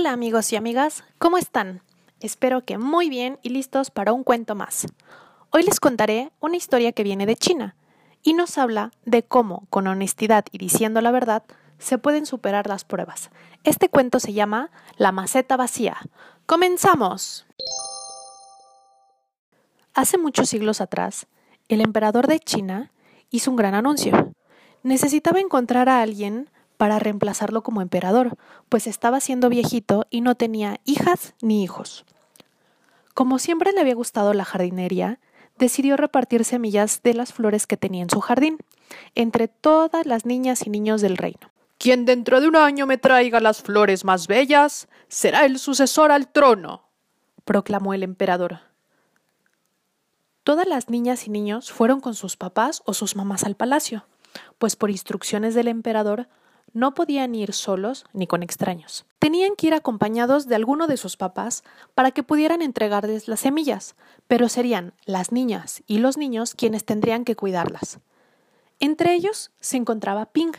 Hola amigos y amigas, ¿cómo están? Espero que muy bien y listos para un cuento más. Hoy les contaré una historia que viene de China y nos habla de cómo, con honestidad y diciendo la verdad, se pueden superar las pruebas. Este cuento se llama La maceta vacía. ¡Comenzamos! Hace muchos siglos atrás, el emperador de China hizo un gran anuncio. Necesitaba encontrar a alguien para reemplazarlo como emperador, pues estaba siendo viejito y no tenía hijas ni hijos. Como siempre le había gustado la jardinería, decidió repartir semillas de las flores que tenía en su jardín, entre todas las niñas y niños del reino. Quien dentro de un año me traiga las flores más bellas será el sucesor al trono, proclamó el emperador. Todas las niñas y niños fueron con sus papás o sus mamás al palacio, pues por instrucciones del emperador no podían ir solos ni con extraños. Tenían que ir acompañados de alguno de sus papás para que pudieran entregarles las semillas, pero serían las niñas y los niños quienes tendrían que cuidarlas. Entre ellos se encontraba Ping,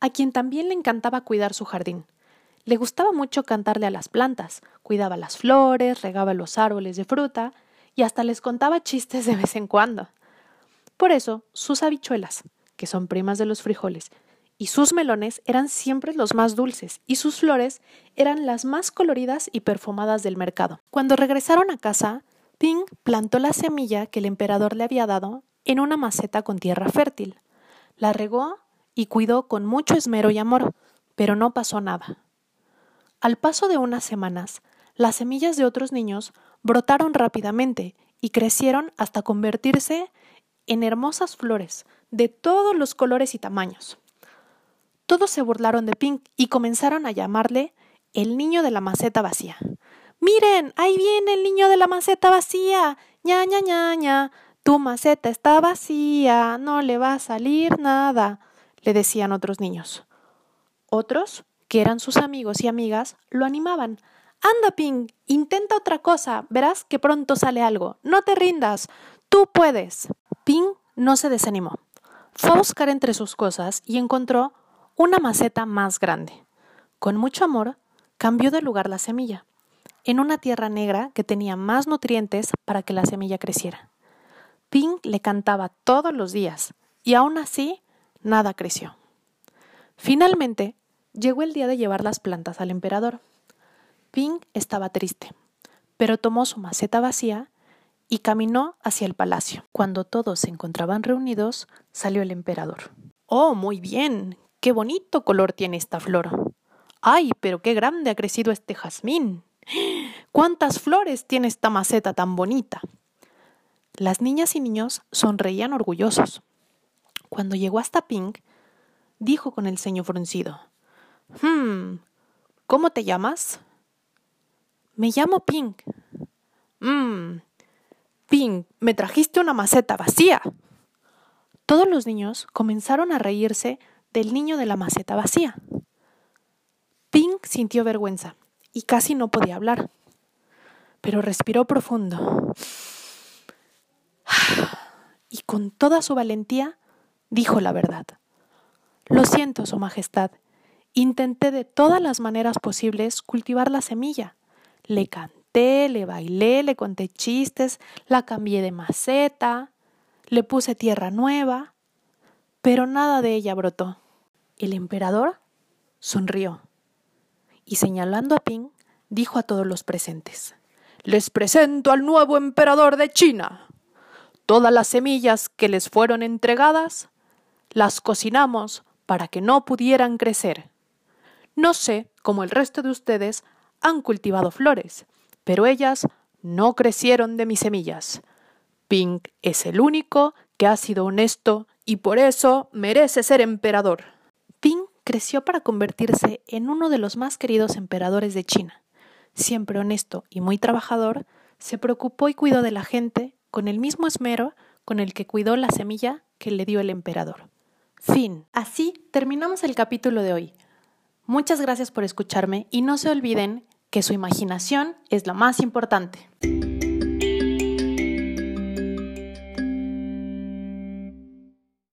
a quien también le encantaba cuidar su jardín. Le gustaba mucho cantarle a las plantas, cuidaba las flores, regaba los árboles de fruta y hasta les contaba chistes de vez en cuando. Por eso, sus habichuelas, que son primas de los frijoles, y sus melones eran siempre los más dulces y sus flores eran las más coloridas y perfumadas del mercado. Cuando regresaron a casa, Ping plantó la semilla que el emperador le había dado en una maceta con tierra fértil. La regó y cuidó con mucho esmero y amor, pero no pasó nada. Al paso de unas semanas, las semillas de otros niños brotaron rápidamente y crecieron hasta convertirse en hermosas flores de todos los colores y tamaños. Todos se burlaron de Pink y comenzaron a llamarle el niño de la maceta vacía. Miren, ahí viene el niño de la maceta vacía. ña, ña, ña, ña. Tu maceta está vacía, no le va a salir nada, le decían otros niños. Otros, que eran sus amigos y amigas, lo animaban. Anda, Pink, intenta otra cosa, verás que pronto sale algo. No te rindas, tú puedes. Pink no se desanimó. Fue a buscar entre sus cosas y encontró una maceta más grande. Con mucho amor, cambió de lugar la semilla, en una tierra negra que tenía más nutrientes para que la semilla creciera. Pink le cantaba todos los días, y aún así, nada creció. Finalmente, llegó el día de llevar las plantas al emperador. Pink estaba triste, pero tomó su maceta vacía y caminó hacia el palacio. Cuando todos se encontraban reunidos, salió el emperador. Oh, muy bien, qué bonito color tiene esta flor. Ay, pero qué grande ha crecido este jazmín. ¿Cuántas flores tiene esta maceta tan bonita? Las niñas y niños sonreían orgullosos. Cuando llegó hasta Pink, dijo con el ceño fruncido: Hmm, ¿cómo te llamas? Me llamo Pink. Mmm, Pink, me trajiste una maceta vacía. Todos los niños comenzaron a reírse del niño de la maceta vacía. Pink sintió vergüenza y casi no podía hablar, pero respiró profundo y con toda su valentía dijo la verdad. Lo siento, Su Majestad. Intenté de todas las maneras posibles cultivar la semilla. Le canté, le bailé, le conté chistes, la cambié de maceta, le puse tierra nueva, pero nada de ella brotó. El emperador sonrió y señalando a Ping, dijo a todos los presentes, Les presento al nuevo emperador de China. Todas las semillas que les fueron entregadas las cocinamos para que no pudieran crecer. No sé cómo el resto de ustedes han cultivado flores, pero ellas no crecieron de mis semillas. Ping es el único que ha sido honesto y por eso merece ser emperador. Creció para convertirse en uno de los más queridos emperadores de China. Siempre honesto y muy trabajador, se preocupó y cuidó de la gente con el mismo esmero con el que cuidó la semilla que le dio el emperador. Fin. Así terminamos el capítulo de hoy. Muchas gracias por escucharme y no se olviden que su imaginación es lo más importante.